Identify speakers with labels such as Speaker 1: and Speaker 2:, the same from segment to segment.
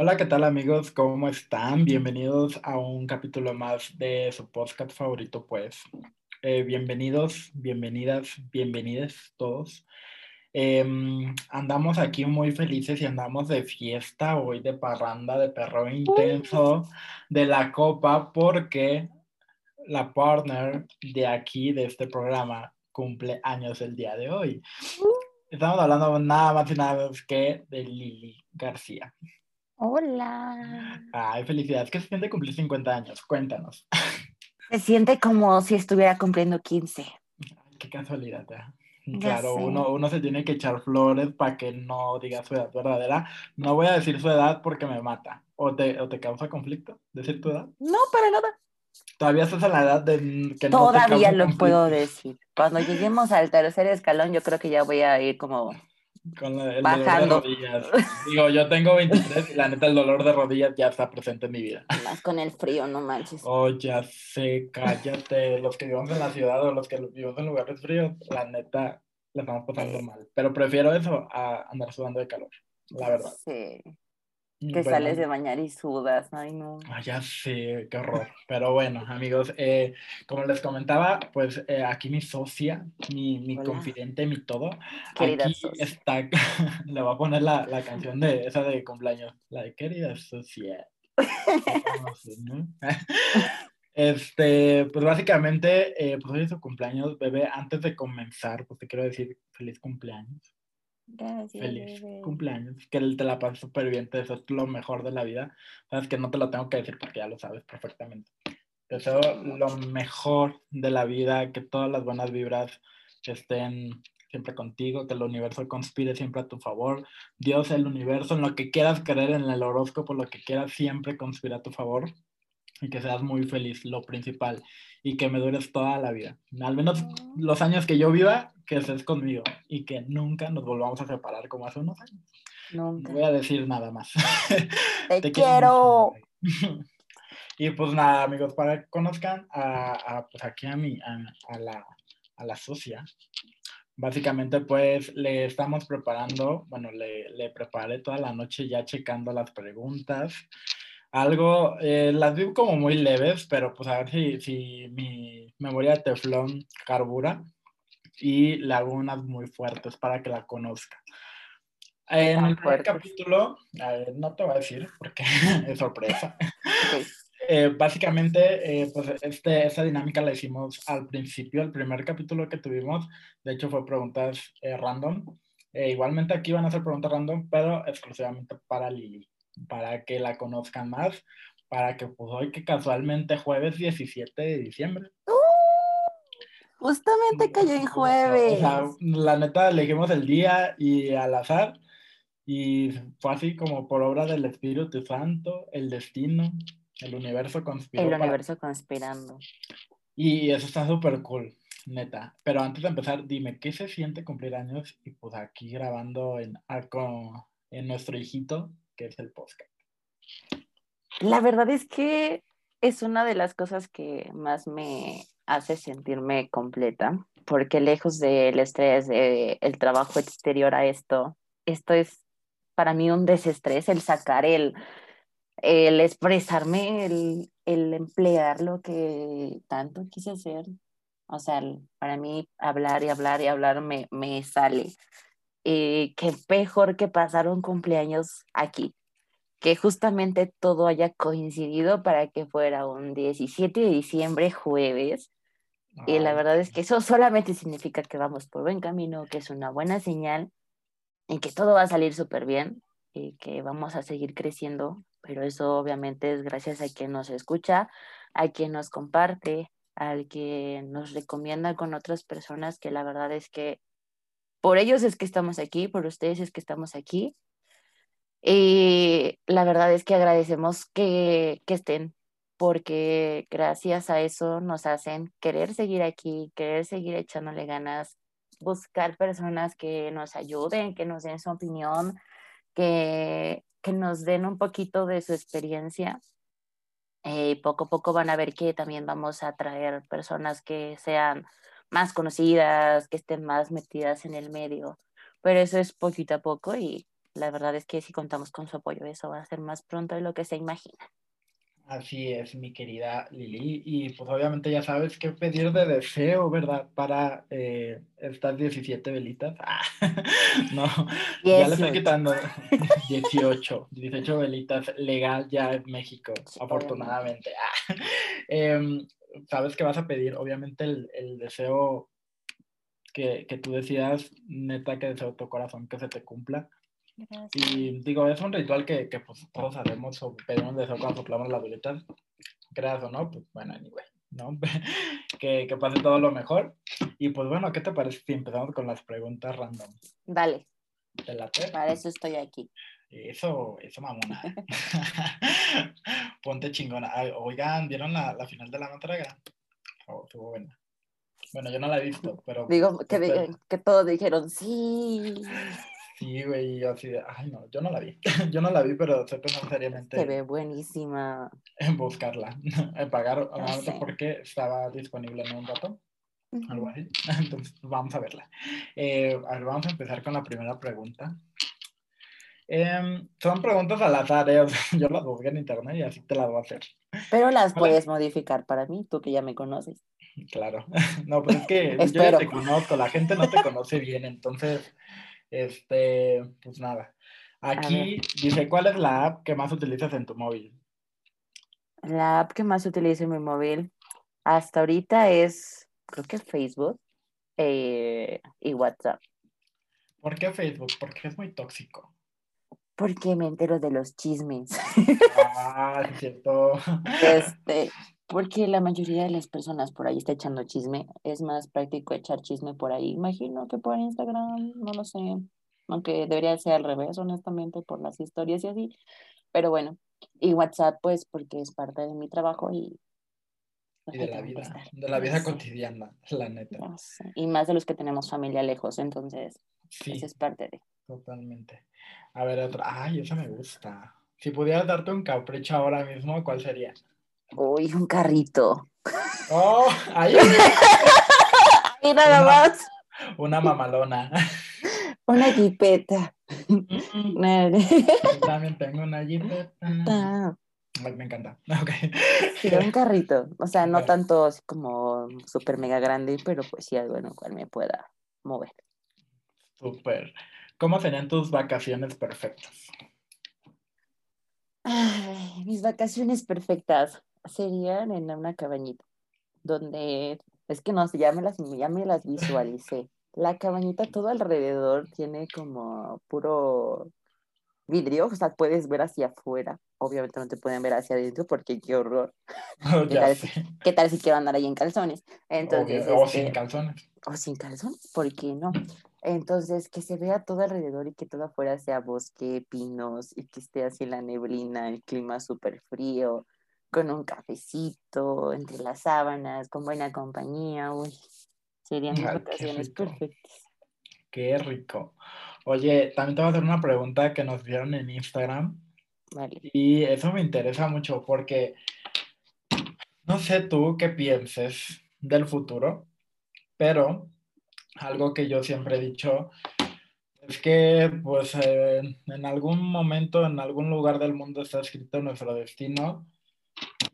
Speaker 1: Hola, ¿qué tal amigos? ¿Cómo están? Bienvenidos a un capítulo más de su podcast favorito, pues. Eh, bienvenidos, bienvenidas, bienvenides todos. Em, andamos aquí muy felices y andamos de fiesta hoy, de parranda, de perro intenso, de la copa, porque la partner de aquí, de este programa, cumple años el día de hoy. Estamos hablando nada más y nada menos que de Lili García.
Speaker 2: Hola.
Speaker 1: Ay, felicidades. ¿Qué se siente cumplir 50 años? Cuéntanos.
Speaker 2: Se siente como si estuviera cumpliendo 15.
Speaker 1: qué casualidad. Claro, uno, uno se tiene que echar flores para que no diga su edad verdadera. No voy a decir su edad porque me mata. ¿O te, o te causa conflicto decir tu edad?
Speaker 2: No, para nada.
Speaker 1: Todavía estás en la edad de que
Speaker 2: no Todavía lo puedo decir. Cuando lleguemos al tercer escalón, yo creo que ya voy a ir como
Speaker 1: con el Bajando. dolor de rodillas. Digo, yo tengo 23 y la neta el dolor de rodillas ya está presente en mi vida.
Speaker 2: Más con el frío, no manches.
Speaker 1: Oh, ya sé, cállate. Los que vivimos en la ciudad o los que vivimos en lugares fríos, la neta, le estamos pasando mal. Pero prefiero eso a andar sudando de calor, la verdad.
Speaker 2: Sí. Que sales de bañar y sudas, ay no.
Speaker 1: Ah, ya sé, qué horror. Pero bueno, amigos, eh, como les comentaba, pues eh, aquí mi socia, mi, mi confidente, mi todo,
Speaker 2: querida
Speaker 1: aquí está, le voy a poner la, la, canción de esa de cumpleaños, la de querida socia. Este, pues básicamente, eh, pues hoy es su cumpleaños, bebé. Antes de comenzar, pues te quiero decir feliz cumpleaños.
Speaker 2: Gracias.
Speaker 1: Feliz cumpleaños. Que te la pases súper bien, eso es lo mejor de la vida. Sabes que no te lo tengo que decir porque ya lo sabes perfectamente. Deseo lo mejor de la vida, que todas las buenas vibras estén siempre contigo, que el universo conspire siempre a tu favor. Dios, el universo, en lo que quieras creer, en el horóscopo, lo que quieras, siempre conspira a tu favor y que seas muy feliz, lo principal, y que me dures toda la vida. Al menos los años que yo viva, que estés conmigo y que nunca nos volvamos a separar como hace unos años. No voy a decir nada más.
Speaker 2: Te, quiero.
Speaker 1: y pues nada, amigos, para que conozcan a, pues aquí a, mi, a, la, a la socia, básicamente pues le estamos preparando, bueno, le, le preparé toda la noche ya checando las preguntas algo, eh, las vi como muy leves, pero pues a ver si, si mi memoria de teflón carbura y le hago unas muy fuertes para que la conozca. En el primer capítulo, no te voy a decir porque es sorpresa. Eh, básicamente, eh, pues este, esta dinámica la hicimos al principio, el primer capítulo que tuvimos, de hecho fue preguntas random. igualmente aquí van a ser preguntas random, pero exclusivamente para Lili para que la conozcan más, para que pues hoy que casualmente jueves 17 de diciembre. ¡Uh!
Speaker 2: justamente cayó en jueves.
Speaker 1: la neta elegimos el día y al azar y fue así como por obra del Espíritu Santo, el destino, el universo conspirando.
Speaker 2: El universo conspirando.
Speaker 1: Y eso está súper cool, neta. Pero antes de empezar, dime, ¿qué se siente cumplir años? Y pues aquí grabando en, en nuestro hijito, que es el podcast.
Speaker 2: La verdad es que es una de las cosas que más me hace sentirme completa, porque lejos del estrés, del trabajo exterior a esto, esto es para mí un desestrés, el sacar, el, el expresarme, el, el emplear lo que tanto quise hacer. O sea, para mí hablar y hablar y hablar me, me sale. Eh, qué mejor que pasar un cumpleaños aquí, que justamente todo haya coincidido para que fuera un 17 de diciembre, jueves. y la verdad es que eso solamente significa que vamos por buen camino, que es una buena señal y que todo va a salir súper bien y que vamos a seguir creciendo, pero eso obviamente es gracias a quien nos escucha, a quien nos comparte, al que nos recomienda con otras personas, que la verdad es que por ellos es que estamos aquí, por ustedes es que estamos aquí. Y la verdad es que agradecemos que, estén, porque gracias a eso nos hacen querer seguir aquí, querer seguir echándole ganas, buscar personas que nos ayuden, que nos den su opinión, que, que nos den un poquito de su experiencia. Eh, poco a poco van a ver que también vamos a traer personas que sean más conocidas, que estén más metidas en el medio. Pero eso es poquito a poco y la verdad es que si contamos con su apoyo, eso va a ser más pronto de lo que se imagina.
Speaker 1: Así es, mi querida Lili. Y pues obviamente ya sabes qué pedir de deseo, ¿verdad? Para eh, estas 17 velitas. Ah, no, ya le estoy quitando 18, 18 velitas legal ya en México, afortunadamente. Ah, em, sabes que vas a pedir, obviamente, el, el deseo que, que, tú decidas, neta, que deseo tu corazón que se te cumpla. Y digo, es un ritual que, que pues, todos sabemos o pedimos deseo cuando soplamos las velitas, creas o no, pues bueno, anyway, ¿no? que, que pase todo lo mejor. Y pues bueno, ¿qué te parece si empezamos con las preguntas random?
Speaker 2: Dale.
Speaker 1: ¿Te
Speaker 2: Para eso estoy aquí.
Speaker 1: Eso, eso mamona. Ponte chingona. oigan, ¿vieron la, la, final de la matraga? Oh, estuvo buena. Bueno, yo no la he visto, pero...
Speaker 2: Digo, que, pues, que todos dijeron, sí.
Speaker 1: Sí, güey, así de, ay no, yo no la vi, yo no la vi, pero estoy pensando seriamente.
Speaker 2: Se ve buenísima.
Speaker 1: En buscarla, en pagar, no sé por qué estaba disponible en un rato, algo así. Entonces, vamos a verla. Eh, a ver, vamos a empezar con la primera pregunta. Em, son preguntas al azar, ¿eh? yo las busqué en internet y así te las voy a hacer.
Speaker 2: Pero las puedes modificar para mí, tú que ya me conoces.
Speaker 1: Claro, no, pues es que yo ya te conozco, la gente no te conoce bien, entonces este, pues nada. Aquí dice, ¿cuál es la app que más utilizas en tu móvil?
Speaker 2: La app que más utilizo en mi móvil hasta ahorita es, creo que Facebook eh, y WhatsApp.
Speaker 1: ¿Por qué Facebook? Porque es muy tóxico.
Speaker 2: Porque me entero de los chismes.
Speaker 1: Ah, es cierto.
Speaker 2: Este, porque la mayoría de las personas por ahí está echando chisme. Es más práctico echar chisme por ahí. Imagino que por Instagram, no lo sé. Aunque debería ser al revés, honestamente, por las historias y así. Pero bueno, y WhatsApp, pues, porque es parte de mi trabajo y.
Speaker 1: y de la vida, de la vida cotidiana, la neta.
Speaker 2: Y más de los que tenemos familia lejos, entonces, sí, es parte de.
Speaker 1: Totalmente. A ver, otra. Ay, esa me gusta. Si pudieras darte un capricho ahora mismo, ¿cuál sería?
Speaker 2: Uy, un carrito.
Speaker 1: Oh, ahí.
Speaker 2: ahí nada más.
Speaker 1: Una mamalona.
Speaker 2: Una jipeta.
Speaker 1: también tengo una jipeta. Ah. Me encanta. Okay.
Speaker 2: Sí, un carrito. O sea, no tanto así como súper mega grande, pero pues sí algo en el cual me pueda mover.
Speaker 1: Súper. ¿Cómo serían tus vacaciones perfectas?
Speaker 2: Ay, mis vacaciones perfectas serían en una cabañita, donde es que no sé, ya me las, ya me las visualicé. La cabañita todo alrededor tiene como puro vidrio, o sea, puedes ver hacia afuera. Obviamente no te pueden ver hacia adentro porque qué horror.
Speaker 1: Oh, ¿Qué, tal,
Speaker 2: ¿Qué, tal, si quiero andar ahí en calzones? Entonces,
Speaker 1: o sin este, calzones.
Speaker 2: O sin calzones, ¿por qué no? Entonces, que se vea todo alrededor y que todo afuera sea bosque, pinos y que esté así la neblina, el clima súper frío, con un cafecito, entre las sábanas, con buena compañía, uy, serían mis vacaciones perfectas.
Speaker 1: Qué rico. Oye, también te voy a hacer una pregunta que nos dieron en Instagram.
Speaker 2: Vale.
Speaker 1: Y eso me interesa mucho porque no sé tú qué pienses del futuro, pero algo que yo siempre he dicho es que pues eh, en algún momento, en algún lugar del mundo está escrito nuestro destino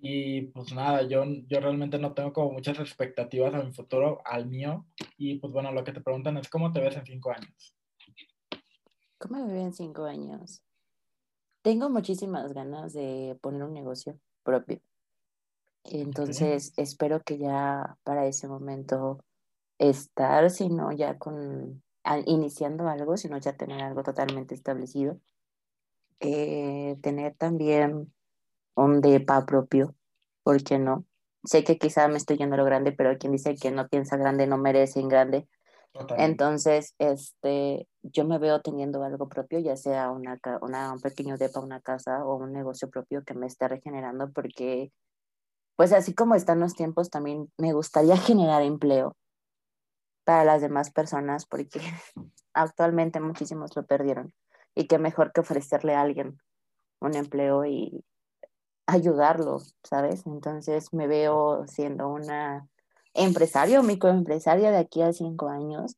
Speaker 1: y pues nada, yo, yo realmente no tengo como muchas expectativas a mi futuro, al mío. Y pues bueno, lo que te preguntan es cómo te ves en cinco años.
Speaker 2: ¿Cómo me veo en cinco años? Tengo muchísimas ganas de poner un negocio propio. Entonces, espero que ya para ese momento estar, sino ya con, iniciando algo, sino ya tener algo totalmente establecido. Eh, tener también un DEPA propio, ¿por qué no? Sé que quizá me estoy yendo a lo grande, pero quien dice que no piensa grande no merece en grande. Entonces, este, yo me veo teniendo algo propio, ya sea una, una, un pequeño depa, una casa o un negocio propio que me esté regenerando, porque, pues así como están los tiempos, también me gustaría generar empleo para las demás personas, porque actualmente muchísimos lo perdieron. Y qué mejor que ofrecerle a alguien un empleo y, ayudarlo, ¿sabes? Entonces me veo siendo una empresario, microempresaria de aquí a cinco años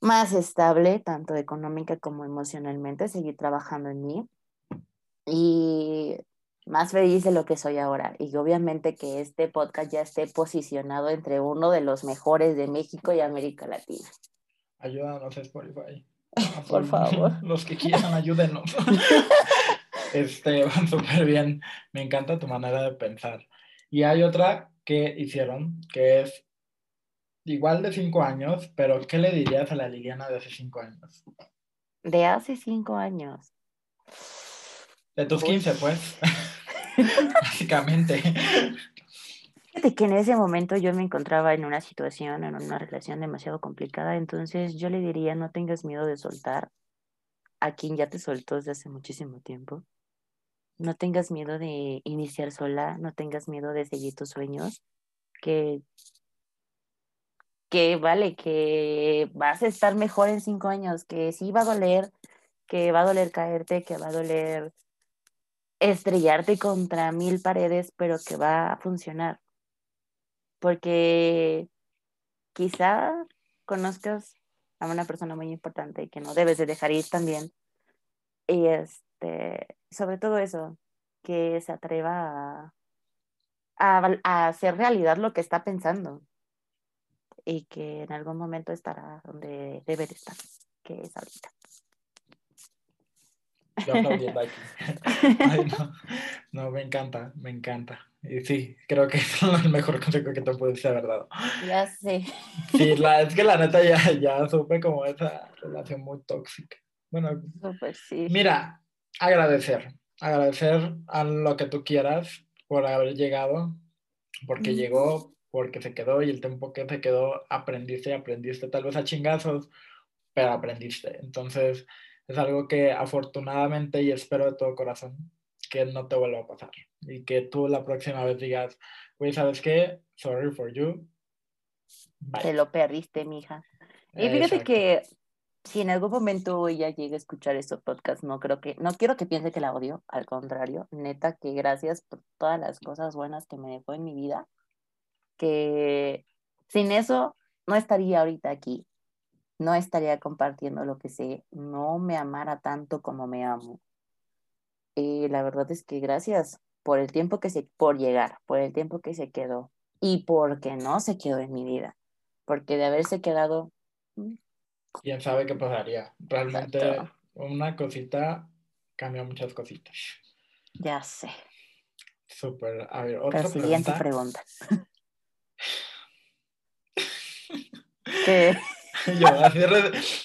Speaker 2: más estable, tanto económica como emocionalmente, seguir trabajando en mí y más feliz de lo que soy ahora. Y obviamente que este podcast ya esté posicionado entre uno de los mejores de México y América Latina.
Speaker 1: Ayúdanos Spotify.
Speaker 2: Por favor.
Speaker 1: Los que quieran, ayúdenos. este, van súper bien. Me encanta tu manera de pensar. Y hay otra que hicieron, que es igual de cinco años, pero ¿qué le dirías a la Liliana de hace cinco años?
Speaker 2: De hace cinco años.
Speaker 1: De tus 15, pues. Básicamente.
Speaker 2: Fíjate que en ese momento yo me encontraba en una situación, en una relación demasiado complicada, entonces yo le diría, no tengas miedo de soltar a quien ya te soltó desde hace muchísimo tiempo. No tengas miedo de iniciar sola, no tengas miedo de seguir tus sueños, que que vale, que vas a estar mejor en cinco años, que sí va a doler, que va a doler caerte, que va a doler estrellarte contra mil paredes, pero que va a funcionar. Porque quizá conozcas a una persona muy importante que no debes de dejar ir también. Y este, sobre todo eso, que se atreva a, a hacer realidad lo que está pensando y que en algún momento estará donde debe de estar, que es ahorita.
Speaker 1: Yo aquí. no, no, me encanta, me encanta. Y sí, creo que es el mejor consejo que te puede haber dado.
Speaker 2: Ya sé.
Speaker 1: Sí, la, es que la neta ya, ya supe como esa relación muy tóxica. Bueno,
Speaker 2: sí.
Speaker 1: mira, agradecer, agradecer a lo que tú quieras por haber llegado, porque llegó, porque se quedó y el tiempo que se quedó aprendiste y aprendiste, tal vez a chingazos, pero aprendiste. Entonces es algo que afortunadamente y espero de todo corazón que no te vuelva a pasar y que tú la próxima vez digas, güey, ¿sabes qué? Sorry for you.
Speaker 2: Te lo perdiste, mija. Y fíjate que si en algún momento ella llegue a escuchar estos podcasts, no creo que, no quiero que piense que la odio, al contrario, neta que gracias por todas las cosas buenas que me dejó en mi vida que sin eso no estaría ahorita aquí, no estaría compartiendo lo que sé, no me amara tanto como me amo. Y la verdad es que gracias por el tiempo que se, por llegar, por el tiempo que se quedó y porque no se quedó en mi vida, porque de haberse quedado...
Speaker 1: Mm, Quién sabe qué pasaría. Realmente una cosita cambia muchas cositas.
Speaker 2: Ya sé.
Speaker 1: Súper. A ver, otra
Speaker 2: siguiente pregunta.
Speaker 1: Yo, así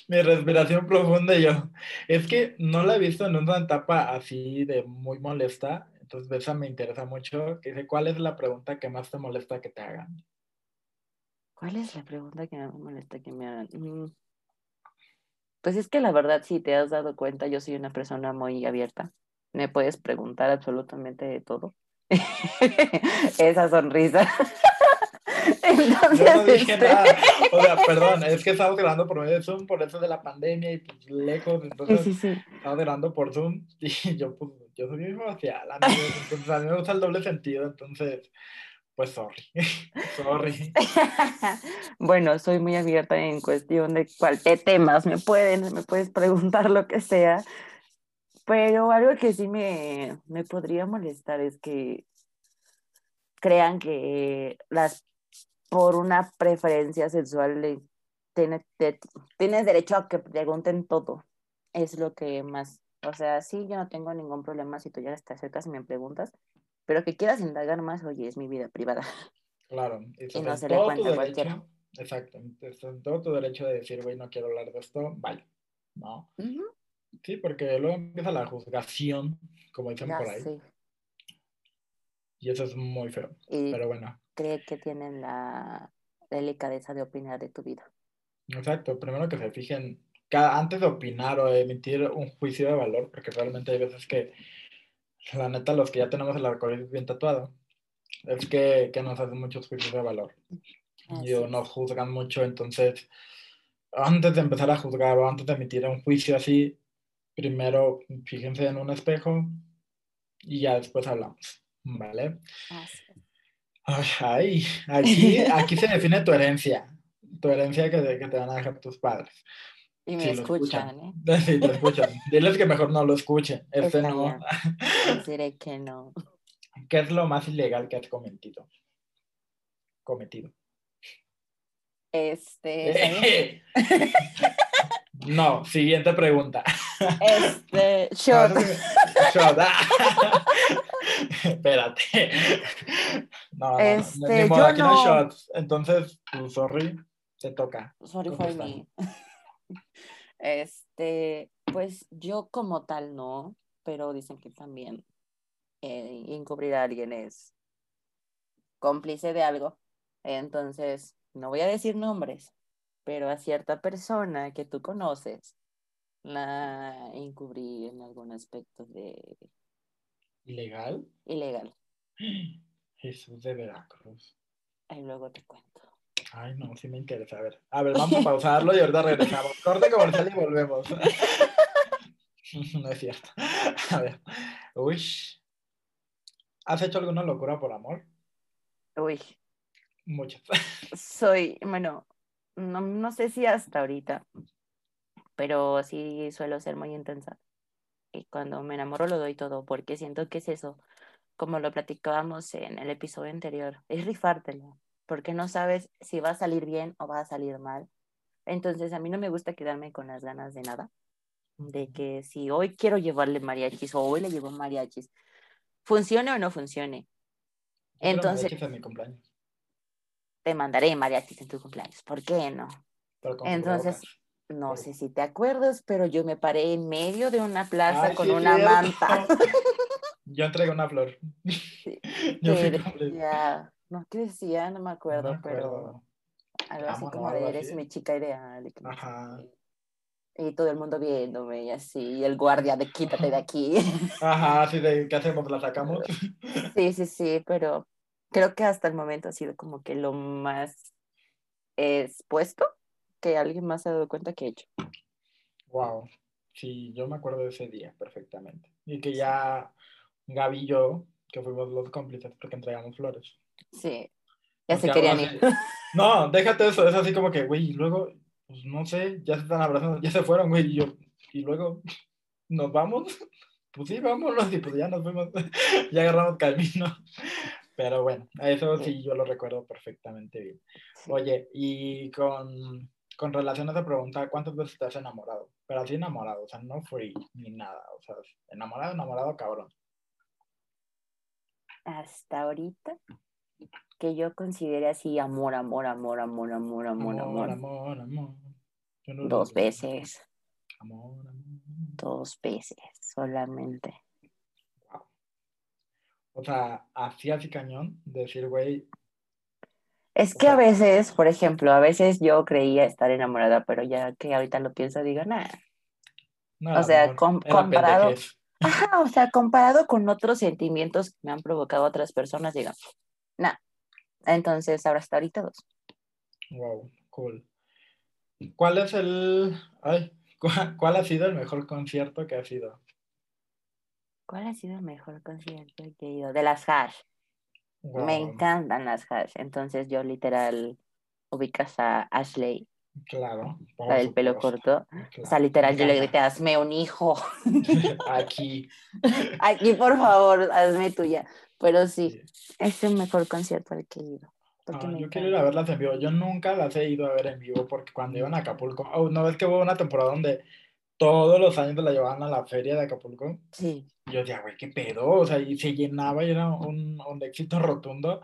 Speaker 1: mi respiración profunda y yo. Es que no la he visto en una etapa así de muy molesta, entonces esa me interesa mucho. Que dice, ¿cuál es la pregunta que más te molesta que te hagan?
Speaker 2: ¿Cuál es la pregunta que más me molesta que me hagan? Mm. Pues es que la verdad, si te has dado cuenta, yo soy una persona muy abierta. Me puedes preguntar absolutamente de todo. Esa sonrisa.
Speaker 1: Entonces, Yo no dije este, nada. O sea, perdón, es que estamos grabando por medio de Zoom, por eso de la pandemia y pues lejos. Entonces, sí, sí, estamos grabando por Zoom y yo, pues, yo soy muy facial, Entonces, a mí me gusta el doble sentido. Entonces, pues, sorry. sorry.
Speaker 2: bueno, soy muy abierta en cuestión de cualquier temas. Me pueden, me puedes preguntar lo que sea. Pero algo que sí me, me podría molestar es que crean que las por una preferencia sexual tienes, tienes derecho a que pregunten todo. Es lo que más, o sea, sí, yo no tengo ningún problema si tú ya te acercas y me preguntas, pero que quieras indagar más, oye, es mi vida privada.
Speaker 1: Claro, y, no se le cuenta a cualquiera. Exacto, todo tu derecho de decir, güey, no quiero hablar de esto, vale, ¿no? Sí, porque luego empieza la juzgación, como dicen por ahí. Y eso es muy feo, pero bueno
Speaker 2: cree que tienen la delicadeza de opinar de tu vida.
Speaker 1: Exacto, primero que se fijen, antes de opinar o emitir un juicio de valor, porque realmente hay veces que, la neta, los que ya tenemos el arcoíris bien tatuado, es que, que nos hacen muchos juicios de valor. y nos juzgan mucho, entonces, antes de empezar a juzgar o antes de emitir un juicio así, primero fíjense en un espejo y ya después hablamos, ¿vale? Ay, aquí, aquí se define tu herencia. tu herencia que, te- que te van a dejar tus padres.
Speaker 2: Y me
Speaker 1: Sí,
Speaker 2: escuchan, ¿eh?
Speaker 1: Sí, te escuchan. Diles que mejor no lo escuchen. Este
Speaker 2: Está
Speaker 1: no.
Speaker 2: Les diré que no.
Speaker 1: ¿Qué es lo más ilegal que has cometido? Cometido.
Speaker 2: Este.
Speaker 1: No, siguiente pregunta.
Speaker 2: Este, shot.
Speaker 1: Sí- shot, ah. Espérate. No,
Speaker 2: Este,
Speaker 1: ni modo,
Speaker 2: yo
Speaker 1: aquí no hay
Speaker 2: no.
Speaker 1: shots. Entonces, sorry, te toca.
Speaker 2: Sorry for me. Este, pues yo como tal no, pero dicen que también eh, encubrir a alguien es cómplice de algo. Entonces, no voy a decir nombres, pero a cierta persona que tú conoces la encubrí en algún aspecto de
Speaker 1: ¿Ilegal?
Speaker 2: ilegal.
Speaker 1: Jesús de Veracruz.
Speaker 2: Ahí luego te cuento.
Speaker 1: Ay, no, sí me interesa. A ver, a ver, vamos a pausarlo y ahorita regresamos. Corte comercial y volvemos. No es cierto. A ver. Uy. ¿Has hecho alguna locura por amor?
Speaker 2: Uy,
Speaker 1: Muchas.
Speaker 2: soy, bueno, no, no sé si hasta ahorita, pero sí suelo ser muy intensa. Y cuando me enamoro lo doy todo, porque siento que es eso, como lo platicábamos en el episodio anterior, es rifártelo, porque no sabes si va a salir bien o va a salir mal. Entonces a mí no me gusta quedarme con las ganas de nada, de que si hoy quiero llevarle mariachis o hoy le llevo mariachis, funcione o no funcione. Entonces-
Speaker 1: mariachis en mi cumpleaños.
Speaker 2: Te mandaré mariachis en tu cumpleaños, ¿por qué no?
Speaker 1: pero
Speaker 2: Entonces. No sé si te acuerdas, pero yo me paré en medio de una plaza
Speaker 1: Ay,
Speaker 2: con
Speaker 1: sí,
Speaker 2: una
Speaker 1: cierto.
Speaker 2: manta.
Speaker 1: Yo entregué una flor.
Speaker 2: Sí,
Speaker 1: Yo cumple-
Speaker 2: decía, no, ¿qué decía? No me
Speaker 1: no
Speaker 2: acuerdo,
Speaker 1: me
Speaker 2: pero
Speaker 1: acuerdo.
Speaker 2: algo así como de eres mi chica ideal. Y, no
Speaker 1: Ajá.
Speaker 2: Y todo el mundo viéndome y así, y el guardia de quítate de aquí.
Speaker 1: Ajá, así de, ¿qué hacemos? ¿La sacamos?
Speaker 2: Sí, sí, sí, pero creo que hasta el momento ha sido como que lo más expuesto que alguien más se ha dado cuenta que he hecho.
Speaker 1: Wow. Sí, yo me acuerdo de ese día perfectamente. Y que ya Gaby y yo, que fuimos los cómplices porque entregamos flores.
Speaker 2: Sí, ya se querían ir.
Speaker 1: así- No, déjate eso, es así como que, güey, y luego, pues no sé, ya se están abrazando, ya se fueron, güey, y yo, y luego, ¿nos vamos? Pues sí, vámonos, y pues ya nos fuimos, ya agarramos camino. Pero bueno, eso sí yo lo recuerdo perfectamente bien. Oye, y con, con relación a esa pregunta, ¿cuántas veces te has enamorado? Pero así enamorado, o sea, no free ni nada, o sea, enamorado, enamorado, cabrón.
Speaker 2: hasta ahorita que yo considere así amor, amor, amor, amor, amor, amor, amor.
Speaker 1: amor, amor. No lo
Speaker 2: Dos veces,
Speaker 1: Amor, amor.
Speaker 2: dos veces solamente.
Speaker 1: O sea, así así cañón, decir, güey,
Speaker 2: Es que a veces, por ejemplo, a veces yo creía estar enamorada, pero ya que ahorita lo pienso, digo, nada.
Speaker 1: no
Speaker 2: O sea, com- comparado-. Ajá, o sea, comparado con otros sentimientos que me han provocado otras personas, digo, nada. Entonces, ahora hasta ahorita dos.
Speaker 1: Wow, cool. ¿Cuál es el, ay, cuál, cuál ha sido el mejor concierto que ha sido?
Speaker 2: ¿Cuál ha sido el mejor concierto que he ido? De las hash. Me encantan las hash. Entonces yo literal ubicas a Ashley,
Speaker 1: Claro,
Speaker 2: la del pelo
Speaker 1: supuesto,
Speaker 2: corto. O sea, literal yo le grité, hazme un hijo.
Speaker 1: Aquí.
Speaker 2: Aquí, por favor, hazme tuya. Pero sí,
Speaker 1: sí.
Speaker 2: es el mejor concierto al que he ido.
Speaker 1: Ah, yo quiero ir a verlas en vivo. Yo nunca las he ido a ver en vivo porque cuando iban a Acapulco, oh, ¿no ves que hubo una temporada donde todos los años la llevaban a la feria de Acapulco?
Speaker 2: Sí,
Speaker 1: Yo decía, güey, qué pedo, o sea, y se llenaba y era un, un éxito rotundo,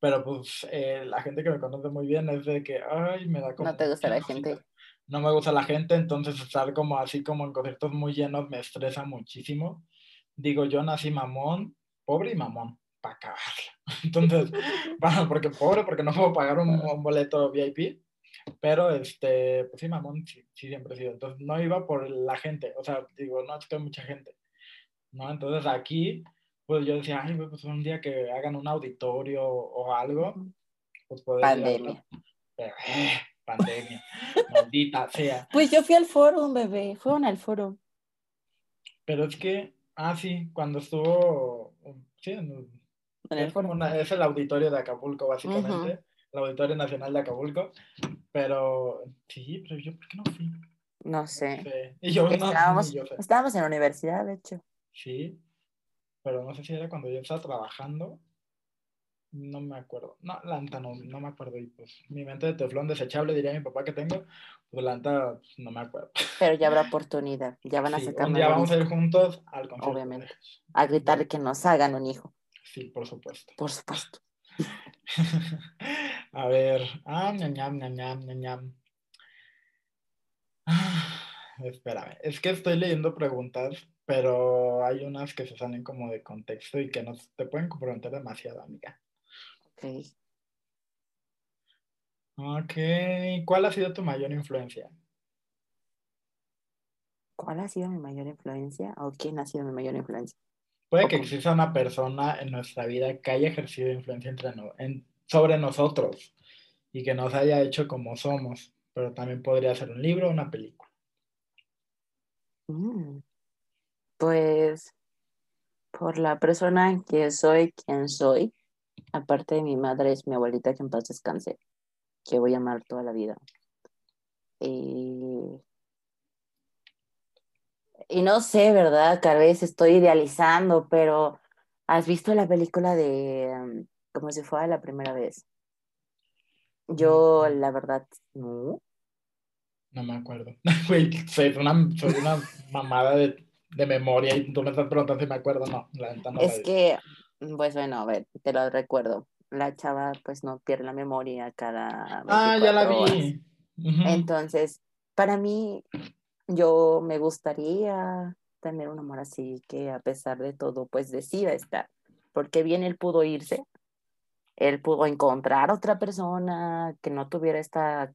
Speaker 1: pero pues eh, la gente que me conoce muy bien es de que, ay, me da como...
Speaker 2: no te gusta la gente.
Speaker 1: No me gusta la gente, entonces estar como así como en conciertos muy llenos me estresa muchísimo. Digo, yo nací mamón, pobre y mamón, para acabarla. Entonces, bueno, porque pobre, porque no puedo pagar un, un boleto VIP, pero este, pues sí, mamón, sí, sí siempre he sido. Entonces, no iba por la gente, o sea, digo, no, es que hay mucha gente, ¿no? Entonces, aquí, pues yo decía, ay, pues un día que hagan un auditorio o algo, pues poder ir a verlo".
Speaker 2: Pandemia.
Speaker 1: Pero, eh, pandemia, maldita sea.
Speaker 2: Pues yo fui al foro, bebé. Fueron al foro.
Speaker 1: Pero es que, ah, sí, cuando estuvo, sí, en-
Speaker 2: En el foro.
Speaker 1: una- es el auditorio de Acapulco, básicamente. el Auditorio Nacional de Acapulco, pero sí, pero yo, ¿por qué no fui?
Speaker 2: No sé.
Speaker 1: Sí. Y yo no,
Speaker 2: Estábamos,
Speaker 1: yo sé.
Speaker 2: estábamos en la universidad, de hecho.
Speaker 1: Sí, pero no sé si era cuando yo estaba trabajando. No me acuerdo. No, la neta no, no me acuerdo. Y pues mi mente de teflón desechable, diría mi papá que tengo, pues la neta pues, no me acuerdo.
Speaker 2: Pero ya habrá oportunidad. Ya van a
Speaker 1: Sí,
Speaker 2: sacar nuevo
Speaker 1: vamos a ir juntos al concierto.
Speaker 2: Obviamente. a gritar que nos hagan un hijo.
Speaker 1: Sí, por supuesto.
Speaker 2: Por supuesto.
Speaker 1: A ver. Ah, ñam, ñam, ñam, ñam, ñam. Ah, Espérame. Es que estoy leyendo preguntas, pero hay unas que se salen como de contexto y que no te pueden comprometer demasiado, amiga.
Speaker 2: Ok.
Speaker 1: Ok. ¿Cuál ha sido tu mayor influencia?
Speaker 2: ¿Cuál ha sido mi mayor influencia? ¿O quién ha sido mi mayor influencia?
Speaker 1: Puede que exista una persona en nuestra vida que haya ejercido influencia entre no- en- sobre nosotros y que nos haya hecho como somos, pero también podría ser un libro o una película.
Speaker 2: Mm, Pues por la persona que soy, quien soy, aparte de mi madre, es mi abuelita que en paz descanse, que voy a amar toda la vida. Y, y no sé, ¿verdad? Tal vez estoy idealizando, pero ¿has visto la película de um, como si fuera la primera vez? Yo, la verdad, no.
Speaker 1: No me acuerdo. Soy una, soy una mamada de, de memoria y tú me estás preguntando si me acuerdo. No, la no
Speaker 2: Es que, pues bueno, a ver, te lo recuerdo. La chava pues no pierde la memoria cada
Speaker 1: Ah, ya la
Speaker 2: 24 horas.
Speaker 1: vi.
Speaker 2: Entonces, para mí, yo me gustaría tener un amor así que a pesar de todo, pues decida estar. Porque bien él pudo irse, él pudo encontrar otra persona que no tuviera esta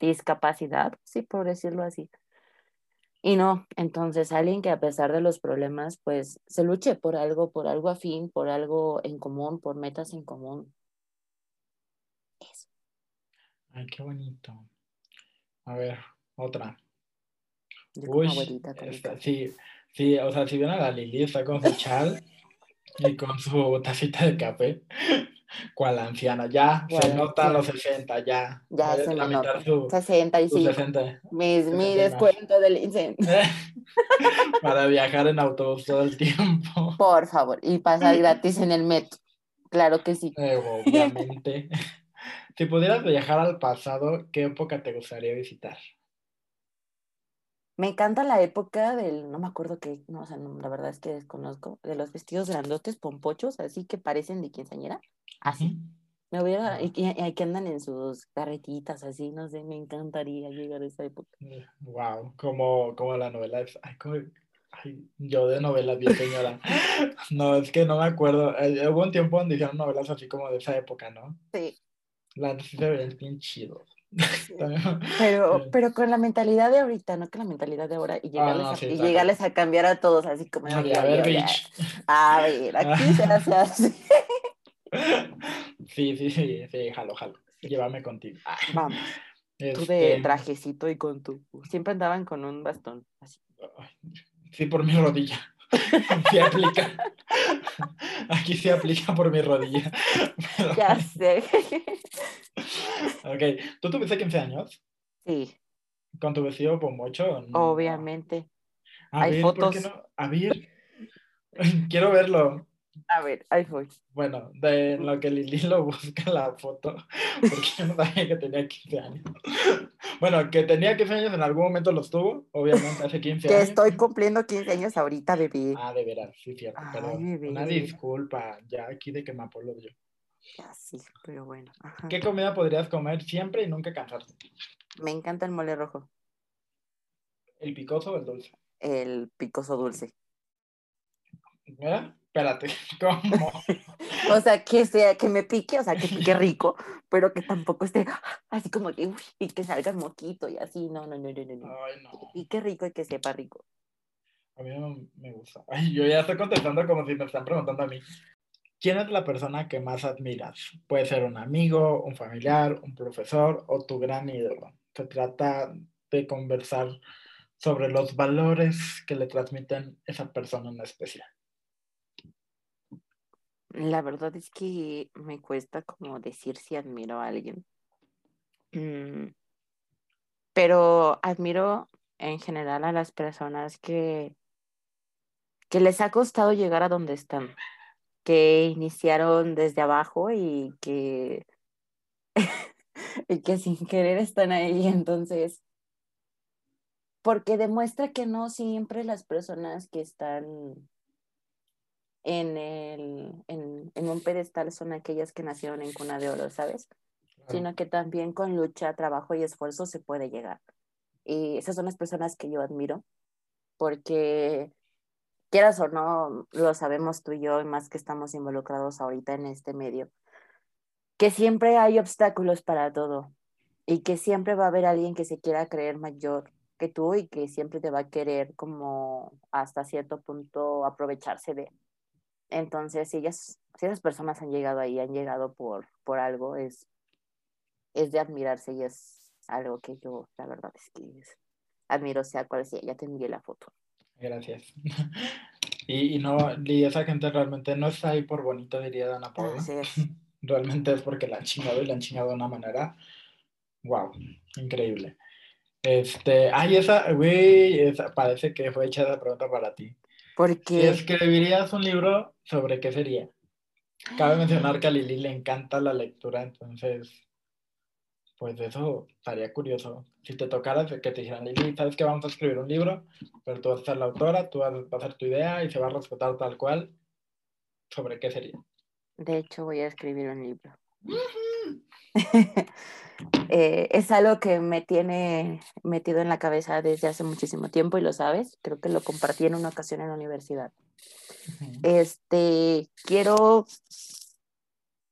Speaker 2: discapacidad, sí, por decirlo así. Y no, entonces alguien que a pesar de los problemas, pues se luche por algo, por algo afín, por algo en común, por metas en común. Eso.
Speaker 1: Ay, qué bonito. A ver, otra. Uy, esta- sí, sí, o sea, si ven a la Lili, está con su chal y con su tacita de café. ¿Cuál anciana? Ya, se
Speaker 2: ¿Cuál
Speaker 1: nota los
Speaker 2: anciana?
Speaker 1: 60, ya.
Speaker 2: Ya se me nota.
Speaker 1: su, su
Speaker 2: 65.
Speaker 1: 60
Speaker 2: Mi, mi
Speaker 1: 60
Speaker 2: descuento del incendio.
Speaker 1: para viajar en autobús todo el tiempo.
Speaker 2: Por favor. Y pasar gratis en el metro. Claro que sí.
Speaker 1: Eh, obviamente. Si pudieras viajar al pasado, ¿qué época te gustaría visitar?
Speaker 2: Me encanta la época del, no me acuerdo qué, no, o sea, no, la verdad es que desconozco, de los vestidos grandotes, pompochos, así que parecen de quinceañera. Así. Me hubiera, y, y- y que andan en sus carretitas así, no sé, me encantaría llegar a esa época.
Speaker 1: Wow, como, como la novela es. Ay, como- ay, yo de novelas bien señora. No, es que no me acuerdo. Eh, Hubo un tiempo donde hicieron novelas así como de esa época, ¿no?
Speaker 2: Sí,
Speaker 1: La sí se veían bien chidos.
Speaker 2: Pero, pero con la mentalidad de ahorita, no con la mentalidad de ahora, y llegarles,
Speaker 1: no,
Speaker 2: a, y llegarles a cambiar a todos así como,
Speaker 1: Ay,
Speaker 2: oye,
Speaker 1: a ver, bitch.
Speaker 2: a ver, aquí se hace así.
Speaker 1: Sí, sí, sí, sí, jalo, jalo. Llévame contigo. Ah,
Speaker 2: Vamos, tú de
Speaker 1: este,
Speaker 2: trajecito y con tu, siempre andaban con un bastón, así.
Speaker 1: Sí, por mi rodilla. Sí aplica. Aquí se aplica por mi rodilla. Pero-
Speaker 2: Ya sé.
Speaker 1: Ok, ¿tú tuviste 15 años?
Speaker 2: Sí,
Speaker 1: ¿Con tu vestido pomocho? o no?
Speaker 2: obviamente.
Speaker 1: A
Speaker 2: Hay
Speaker 1: ver, ¿por qué
Speaker 2: fotos.
Speaker 1: no? A ver, quiero verlo.
Speaker 2: A ver, ahí fue.
Speaker 1: Bueno, de lo que Lili lo busca la foto, porque yo no sabía que tenía 15 años. Bueno, que tenía 15 años en algún momento los tuvo, obviamente hace 15
Speaker 2: Que
Speaker 1: años.
Speaker 2: estoy cumpliendo 15 años ahorita, bebé.
Speaker 1: Ah, de veras, sí, cierto. Pero
Speaker 2: Ay, bebé,
Speaker 1: una
Speaker 2: de veras.
Speaker 1: disculpa, ya aquí de que me apolo yo.
Speaker 2: Ya sí, pero bueno. ajá.
Speaker 1: ¿Qué comida podrías comer siempre y nunca cansarte?
Speaker 2: Me encanta el mole rojo,
Speaker 1: ¿El picoso o el dulce?
Speaker 2: el picoso dulce.
Speaker 1: ¿Eh? Espérate, ¿cómo?
Speaker 2: O sea, que sea, que me pique, o sea, que pique rico, pero que tampoco esté así como que, uy, y que salga el moquito y así. No, no, no, no, no. no.
Speaker 1: Ay, no.
Speaker 2: Que pique rico y que sepa rico.
Speaker 1: A mí no me gusta. Ay, yo ya estoy contestando como si me están preguntando a mí. ¿Quién es la persona que más admiras? Puede ser un amigo, un familiar, un profesor o tu gran ídolo. Se trata de conversar sobre los valores que le transmiten esa persona en especial.
Speaker 2: La verdad es que me cuesta como decir si admiro a alguien. Mm, pero admiro en general a las personas que, que les ha costado llegar a donde están, que iniciaron desde abajo y que, y que sin querer están ahí. Entonces, porque demuestra que no siempre las personas que están en, el, en, en, un pedestal son aquellas que nacieron en cuna de oro, ¿sabes? Sino que también con lucha, trabajo y esfuerzo se puede llegar. Y esas son las personas que yo admiro, porque quieras o no, lo sabemos tú y yo, y más que estamos involucrados ahorita en este medio, que siempre hay obstáculos para todo y que siempre va a haber alguien que se quiera creer mayor que tú y que siempre te va a querer como hasta cierto punto aprovecharse de. Entonces, si, ellas, si esas personas han llegado ahí, han llegado por, por algo, es, es de admirarse y es algo que yo, la verdad es que admiro, sea cual sea, ya te envié la foto.
Speaker 1: Gracias. y, y, no, y esa gente realmente no está ahí por bonito, diría Dana Paula. realmente es porque la han chingado y la han chingado de una manera, wow, increíble. Este, ay, esa, güey, esa, parece que fue hecha esa pregunta para ti.
Speaker 2: ¿Por qué?
Speaker 1: Si escribirías un libro, ¿sobre qué sería? Cabe mencionar que a Lili le encanta la lectura, entonces pues eso estaría curioso. Si te tocara que te dijeran, Lili, sabes que vamos a escribir un libro, pero tú vas a ser la autora, tú vas a hacer tu idea y se va a respetar tal cual, ¿sobre qué sería?
Speaker 2: De hecho, voy a escribir un libro. eh, es algo que me tiene metido en la cabeza desde hace muchísimo tiempo y lo sabes. Creo que lo compartí en una ocasión en la universidad. Este, quiero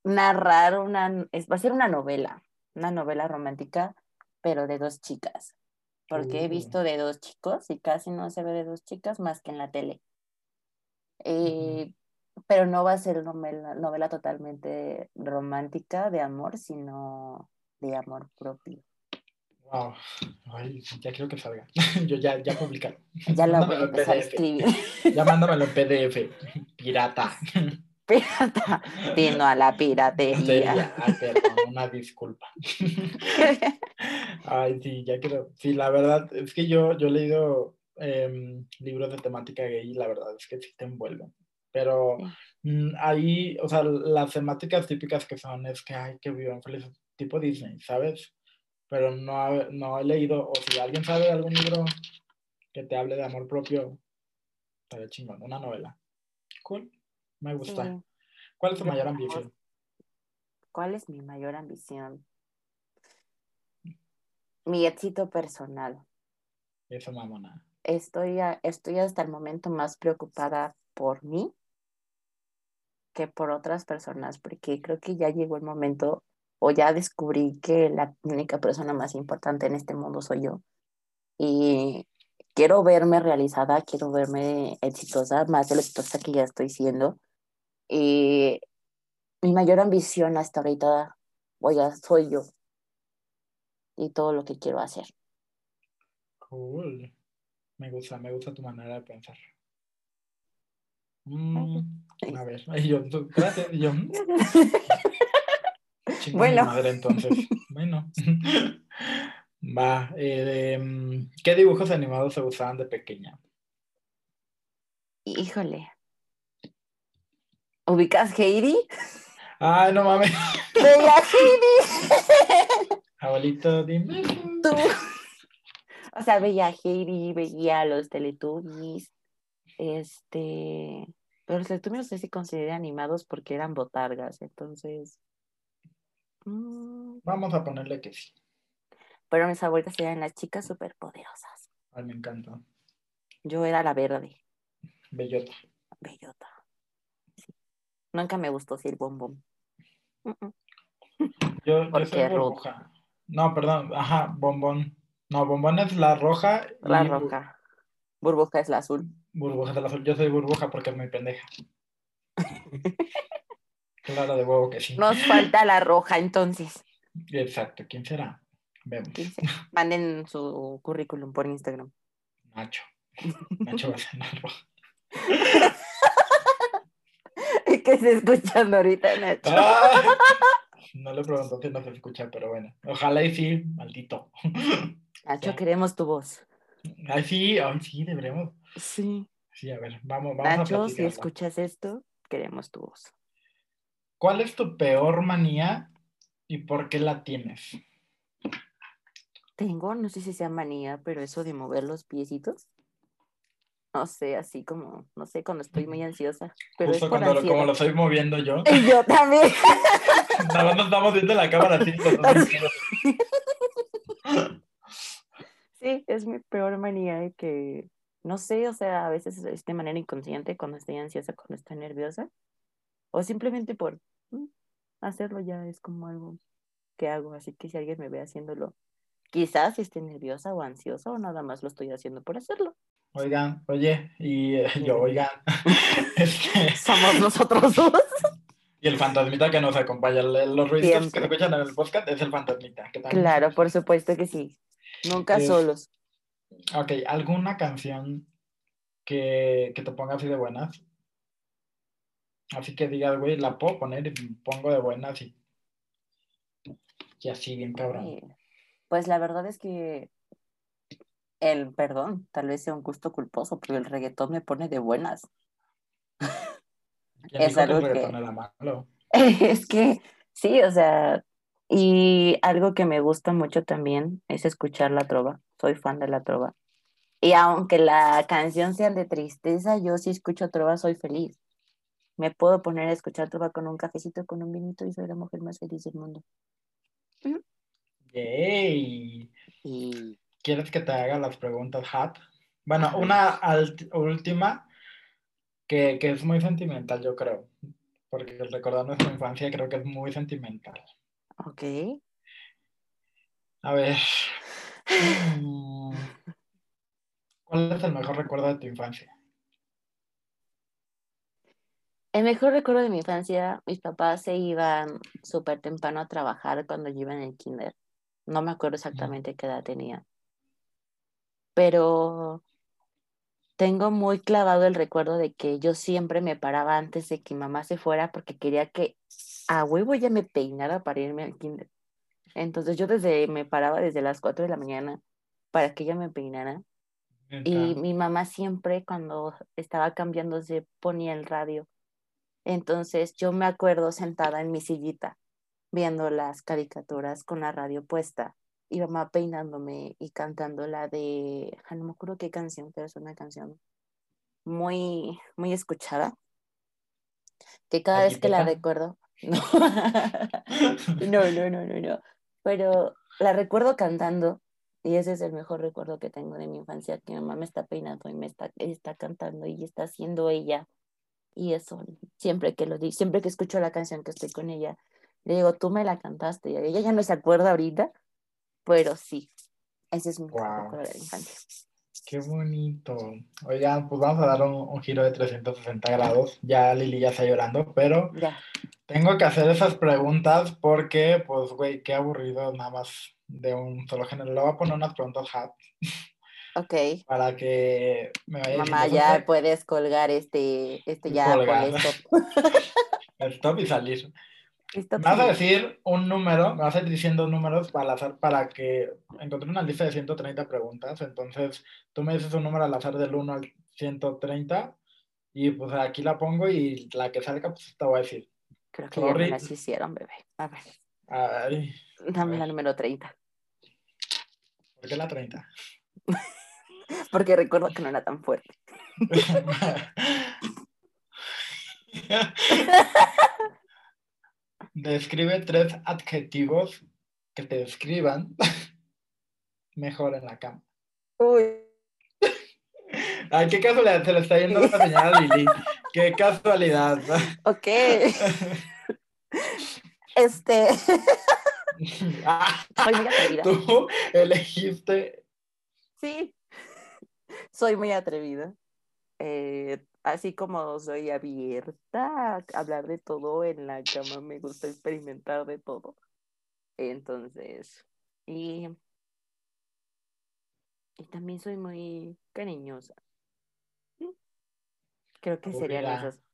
Speaker 2: narrar una, va a ser una novela una novela romántica, pero de dos chicas, porque he uh. visto de dos chicos y casi no se ve de dos chicas más que en la tele. Eh, pero no va a ser novela, novela totalmente romántica de amor, sino de amor propio.
Speaker 1: Wow, ya quiero que salga. Yo ya, ya publicaré.
Speaker 2: Ya la voy a empezar a escribir.
Speaker 1: Ya mándamelo en PDF, pirata.
Speaker 2: pirata. Vino a la piratería.
Speaker 1: Ay, perdón, una disculpa. Ay, sí, ya quiero. Sí, la verdad es que yo, yo he leído em, libros de temática gay y la verdad es que sí te envuelven. Pero mm, ahí, o sea, las temáticas típicas que son es que, ay, que vivan felices, tipo Disney, ¿sabes? Pero no, no he leído, o si alguien sabe de algún libro que te hable de amor propio, estaría chingón, una novela. Cool. Me gusta. ¿Cuál es tu mayor ambición?
Speaker 2: ¿Cuál es mi mayor ambición? Mi éxito personal.
Speaker 1: Eso, mamona.
Speaker 2: Estoy, estoy hasta el momento más preocupada por mí que por otras personas, porque creo que ya llegó el momento o ya descubrí que la única persona más importante en este mundo soy yo. Y quiero verme realizada, quiero verme exitosa, más de lo exitosa que ya estoy siendo. Y mi mayor ambición hasta ahorita, oiga, soy yo. Y todo lo que quiero hacer.
Speaker 1: Cool. Me gusta, me gusta tu manera de pensar. Mm, a ver, yo, gracias, yo. Mm. bueno. Madre, entonces. bueno. Va. Eh, mm, ¿Qué dibujos animados se usaban de pequeña?
Speaker 2: Híjole. ¿Ubicas Heidi?
Speaker 1: Ay, no mames.
Speaker 2: Veía Heidi.
Speaker 1: Abuelito, dime.
Speaker 2: Tú. O sea, veía Heidi, veía los Teletubbies. Este. Los Teletubbies no sé si consideré animados porque eran botargas, entonces.
Speaker 1: Mm. Vamos a ponerle que sí.
Speaker 2: Pero mis favoritas eran las chicas superpoderosas.
Speaker 1: Ay, me encanta.
Speaker 2: Yo era la verde.
Speaker 1: Bellota.
Speaker 2: Bellota. Nunca me gustó decir bombón.
Speaker 1: Yo, yo soy burbuja. No, perdón, ajá, bombón. No, bombón es la roja.
Speaker 2: La roja. Burbuja es la azul.
Speaker 1: Burbuja es la. Yo soy burbuja porque es muy pendeja. claro, de huevo que sí.
Speaker 2: Nos falta la roja entonces.
Speaker 1: Exacto, ¿quién será? Vemos.
Speaker 2: Manden su currículum por Instagram.
Speaker 1: Nacho. Nacho va a ser la roja.
Speaker 2: ¿Qué se escuchando ahorita, Nacho?
Speaker 1: Ah, no le pregunto si no se escucha, pero bueno. Ojalá y sí, maldito.
Speaker 2: Nacho, queremos tu voz.
Speaker 1: Ay, sí, ay, sí, deberemos.
Speaker 2: Sí.
Speaker 1: Sí, a ver, vamos, vamos a
Speaker 2: Nacho, si
Speaker 1: platicarla.
Speaker 2: escuchas esto, queremos tu voz.
Speaker 1: ¿Cuál es tu peor manía y por qué la tienes?
Speaker 2: Tengo, no sé si sea manía, pero eso de mover los piecitos. No sé, así como, no sé, cuando estoy muy ansiosa. Pero
Speaker 1: Justo
Speaker 2: es por
Speaker 1: cuando lo, como lo estoy moviendo yo.
Speaker 2: Y yo también.
Speaker 1: Nada más nos estamos viendo en la cámara así.
Speaker 2: Sí, es mi peor manía que, no sé, o sea, a veces es de manera inconsciente cuando estoy ansiosa, cuando estoy nerviosa, o simplemente por mm, hacerlo ya es como algo que hago, así que si alguien me ve haciéndolo, quizás esté nerviosa o ansiosa o nada más lo estoy haciendo por hacerlo.
Speaker 1: Oigan, oye, y eh, yo, oigan. Este,
Speaker 2: Somos nosotros dos.
Speaker 1: y el fantasmita que nos acompaña, los ruiditos que se escuchan en el podcast es el fantasmita. que también-
Speaker 2: Claro, por supuesto que sí. Nunca
Speaker 1: Es-
Speaker 2: solos.
Speaker 1: Ok, ¿alguna canción que, que te ponga así de buenas? Así que digas, güey, la puedo poner y me pongo de buenas y, y así, bien cabrón.
Speaker 2: Eh, Pues la verdad es que el perdón tal vez sea un gusto culposo, pero el reggaetón me pone de buenas.
Speaker 1: ¿Quién
Speaker 2: es
Speaker 1: que
Speaker 2: algo que-
Speaker 1: reggaetón era malo?
Speaker 2: Es que sí, o sea, y algo que me gusta mucho también es escuchar la trova. Soy fan de la trova. Y aunque la canción sea de tristeza, yo si escucho trova soy feliz. Me puedo poner a escuchar trova con un cafecito, con un vinito y soy la mujer más feliz del mundo.
Speaker 1: Yay.
Speaker 2: Y
Speaker 1: ¿Quieres que te haga las preguntas, Hat? Bueno,
Speaker 2: Ajá.
Speaker 1: una última que, que es muy sentimental, yo creo. Porque recordar nuestra infancia creo que es muy sentimental.
Speaker 2: ok.
Speaker 1: A ver. Mm, ¿Cuál es el mejor recuerdo de tu infancia?
Speaker 2: El mejor recuerdo de mi infancia, mis papás se iban súper temprano a trabajar cuando yo iba en el kinder. No me acuerdo exactamente qué edad tenía. Pero tengo muy clavado el recuerdo de que yo siempre me paraba antes de que mamá se fuera porque quería que a huevo ya me peinara para irme al kinder. Entonces yo desde me paraba desde las 4 de la mañana para que ella me peinara. Y mi mamá siempre cuando estaba cambiándose ponía el radio. Entonces yo me acuerdo sentada en mi sillita viendo las caricaturas con la radio puesta y mamá peinándome y cantando la de, ah, no me acuerdo qué canción, pero es una canción muy, muy escuchada, que cada
Speaker 1: ¿La
Speaker 2: vez que la recuerdo, no, no, no, no, no, no, pero la recuerdo cantando y ese es el mejor recuerdo que tengo de mi infancia, que mi mamá me está peinando y me está, está cantando y está haciendo ella. Y eso, siempre que lo digo, siempre que escucho la canción que estoy con ella, le digo, tú me la cantaste. Y ella ya no se acuerda ahorita, pero sí, ese es mi mejor
Speaker 1: Guau.
Speaker 2: recuerdo de la infancia.
Speaker 1: Qué bonito. Oigan, pues vamos a dar un, un giro de 360 grados. Ya Lili ya está llorando, pero
Speaker 2: Ya,
Speaker 1: tengo que hacer esas preguntas porque, pues, güey, qué aburrido nada más de un solo género. Le voy a poner unas preguntas Hat
Speaker 2: ok.
Speaker 1: para que me vaya
Speaker 2: Mamá, ya
Speaker 1: "José,
Speaker 2: puedes colgar este, este ya,
Speaker 1: Colgar.
Speaker 2: ponle stop.
Speaker 1: Stop y salir.
Speaker 2: Stop,
Speaker 1: Me vas a decir un número, me vas a ir diciendo números al azar para que encontré una lista de 130 preguntas. Entonces, tú me dices un número al azar del 1 al 130 y pues aquí la pongo y la que salga, pues te voy a decir.
Speaker 2: Creo que ya me
Speaker 1: Sorry.
Speaker 2: las hicieron, bebé. A ver,
Speaker 1: Ay,
Speaker 2: dame la
Speaker 1: ver.
Speaker 2: número 30.
Speaker 1: ¿por qué la 30?
Speaker 2: Porque recuerdo que no era tan fuerte.
Speaker 1: Describe tres adjetivos que te describan mejor en la cama.
Speaker 2: Uy.
Speaker 1: Ay, qué casualidad, se le está yendo la señal a Lili. Qué casualidad.
Speaker 2: Ok. Este.
Speaker 1: Ah,
Speaker 2: Soy muy atrevida.
Speaker 1: Tú elegiste.
Speaker 2: Sí. Soy muy atrevida. Eh, así como soy abierta a hablar de todo en la cama, me gusta experimentar de todo. Entonces, y, y también soy muy cariñosa. Creo que serían
Speaker 1: Aburrida.
Speaker 2: esas.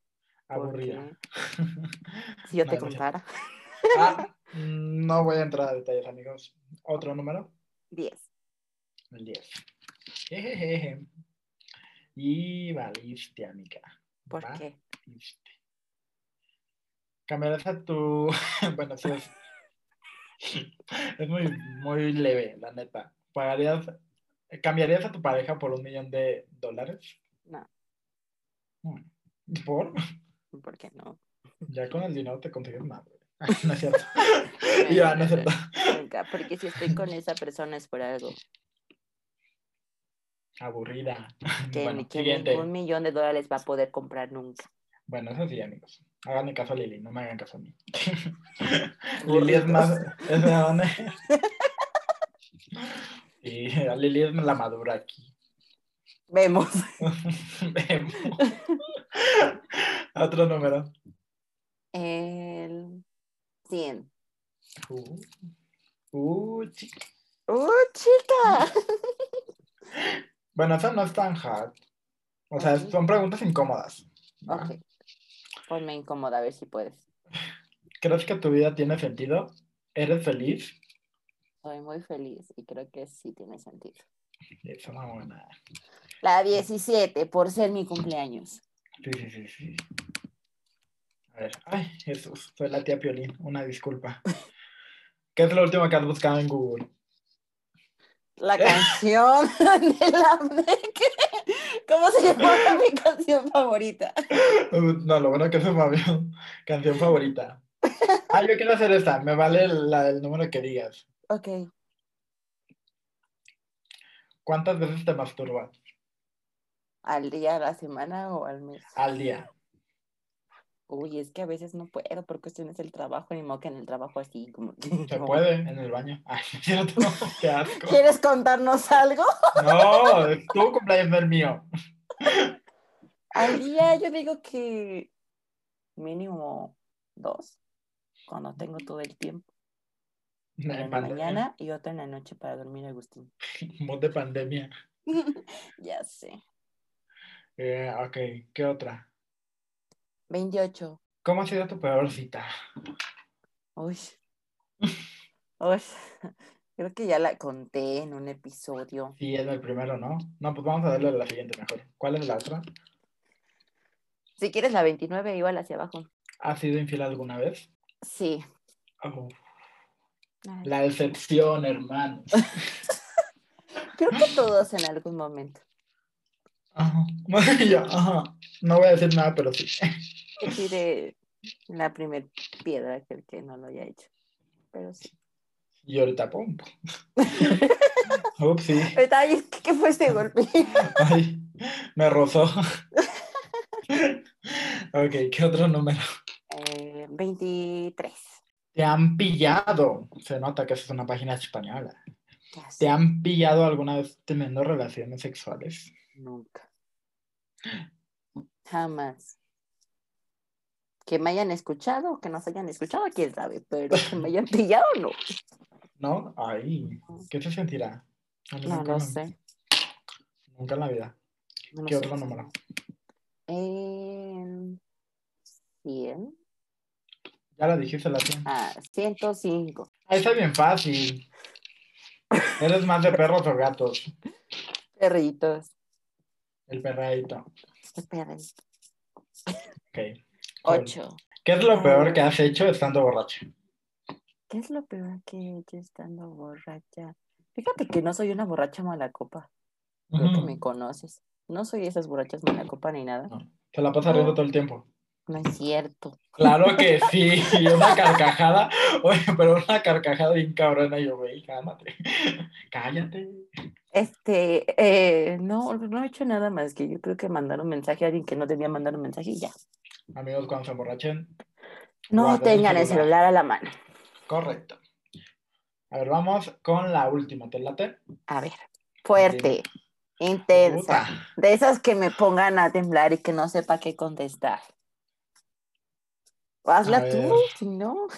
Speaker 1: Aburrida.
Speaker 2: Si yo te
Speaker 1: No,
Speaker 2: contara.
Speaker 1: Ah, no voy a entrar a detalles, amigos. ¿Otro número?
Speaker 2: 10.
Speaker 1: El 10. Jejeje. Y valiste, amiga.
Speaker 2: ¿Por qué?
Speaker 1: Cambiarás a tu. bueno, sí es. Es muy, muy leve, la neta. ¿Pagarías. ¿Cambiarías a tu pareja por un millón de dólares?
Speaker 2: No.
Speaker 1: ¿Por?
Speaker 2: ¿por qué no?
Speaker 1: Ya con el dinero te consigues más. güey. No es cierto. ya, no es cierto.
Speaker 2: Nunca, porque si estoy con esa persona es por algo.
Speaker 1: Aburrida.
Speaker 2: Que,
Speaker 1: bueno,
Speaker 2: que ningún millón de dólares va a poder comprar nunca.
Speaker 1: Bueno, eso sí, amigos. Háganme caso a Lili, no me hagan caso a mí. Lili es más. Es de dónde. Y Lili es la madura aquí.
Speaker 2: Vemos.
Speaker 1: Vemos. Otro número.
Speaker 2: El 100.
Speaker 1: Uh, uh, chica.
Speaker 2: ¡Uh, chica!
Speaker 1: Bueno, eso no es tan hard. O sea, son preguntas incómodas. ¿va?
Speaker 2: Ok. Ponme incómoda a ver si puedes.
Speaker 1: ¿Crees que tu vida tiene sentido? ¿Eres feliz?
Speaker 2: Soy muy feliz y creo que sí tiene sentido.
Speaker 1: Es una buena.
Speaker 2: La 17, por ser mi cumpleaños.
Speaker 1: Sí, sí, sí, sí. A ver. Ay, Jesús. Soy la tía Piolín. Una disculpa. ¿Qué es lo último que has buscado en Google?
Speaker 2: La canción de la ¿Cómo se llama mi canción favorita?
Speaker 1: No, lo bueno que es mi canción favorita. Ah, yo quiero hacer esta. Me vale la del número que digas.
Speaker 2: Ok.
Speaker 1: ¿Cuántas veces te masturbas
Speaker 2: ¿Al día, a la semana o al mes?
Speaker 1: al día?
Speaker 2: Uy, es que a veces no puedo por cuestiones del trabajo, ni modo que en el trabajo así como...
Speaker 1: Se puede en el baño. Ay, es cierto. Qué asco.
Speaker 2: ¿Quieres contarnos algo?
Speaker 1: No, es tu cumpleaños, no el mío.
Speaker 2: Al día yo digo que mínimo dos, cuando tengo todo el tiempo. Una en la mañana y otra en la noche para dormir, Agustín.
Speaker 1: Mod de pandemia.
Speaker 2: ya sé.
Speaker 1: Eh, ok, ¿qué otra?
Speaker 2: 28.
Speaker 1: ¿Cómo ha sido tu peor cita?
Speaker 2: Uy. Uy. Creo que ya la conté en un episodio.
Speaker 1: Sí, es el primero, ¿no? No, pues vamos a darle a la siguiente mejor. ¿Cuál es la otra?
Speaker 2: Si quieres la 29, igual hacia abajo.
Speaker 1: ¿Has sido infiel alguna vez?
Speaker 2: Sí.
Speaker 1: Oh, la decepción, hermano.
Speaker 2: Creo que todos en algún momento.
Speaker 1: Ajá. Ya, ajá. No voy a decir nada, pero sí.
Speaker 2: Tire la primer piedra que el que no lo haya hecho. Pero sí.
Speaker 1: Y ahorita, pum. Ups, sí.
Speaker 2: Ay, ¿qué, fue este golpe?
Speaker 1: Ay, me rozó. ok, ¿qué otro número?
Speaker 2: Eh, 23.
Speaker 1: Te han pillado. Se nota que es una página española. ¿Te han pillado alguna vez teniendo relaciones sexuales?
Speaker 2: Nunca. Jamás. Que me hayan escuchado o que nos hayan escuchado, quién sabe, pero que me hayan pillado, no.
Speaker 1: ¿No? Ay, ¿qué se sentirá?
Speaker 2: No,
Speaker 1: nunca
Speaker 2: no sé.
Speaker 1: Nunca en la vida.
Speaker 2: no
Speaker 1: ¿Qué otro número?
Speaker 2: En 100.
Speaker 1: Ya la dijiste la 100.
Speaker 2: Ah, 105.
Speaker 1: Ahí está bien fácil. ¿Eres más de perros o gatos?
Speaker 2: Perritos.
Speaker 1: El perradito.
Speaker 2: Qué perrito.
Speaker 1: Ok. Cool.
Speaker 2: 8.
Speaker 1: ¿Qué es lo peor que has hecho estando borracho?
Speaker 2: ¿Qué es lo peor que he hecho estando borracha? Fíjate que no soy una borracha mala copa. Creo que me conoces. No soy esas borrachas mala copa ni nada.
Speaker 1: No, Se la pasa riendo todo el tiempo.
Speaker 2: No es cierto.
Speaker 1: Claro que sí. Una carcajada. Oye, pero una carcajada bien cabrona. Yo, güey, cálmate. Cállate.
Speaker 2: Este, eh, no, no he hecho nada más que yo creo que mandar un mensaje a alguien que no debía mandar un mensaje y ya.
Speaker 1: Amigos, cuando se emborrachen,
Speaker 2: No tengan el
Speaker 1: celular.
Speaker 2: a la mano.
Speaker 1: correcto. A ver, vamos con la última. ¿Te late?
Speaker 2: A ver, fuerte, intensa,
Speaker 1: Puta.
Speaker 2: de esas que me pongan a temblar y que no sepa qué contestar. Hazla tú, si no.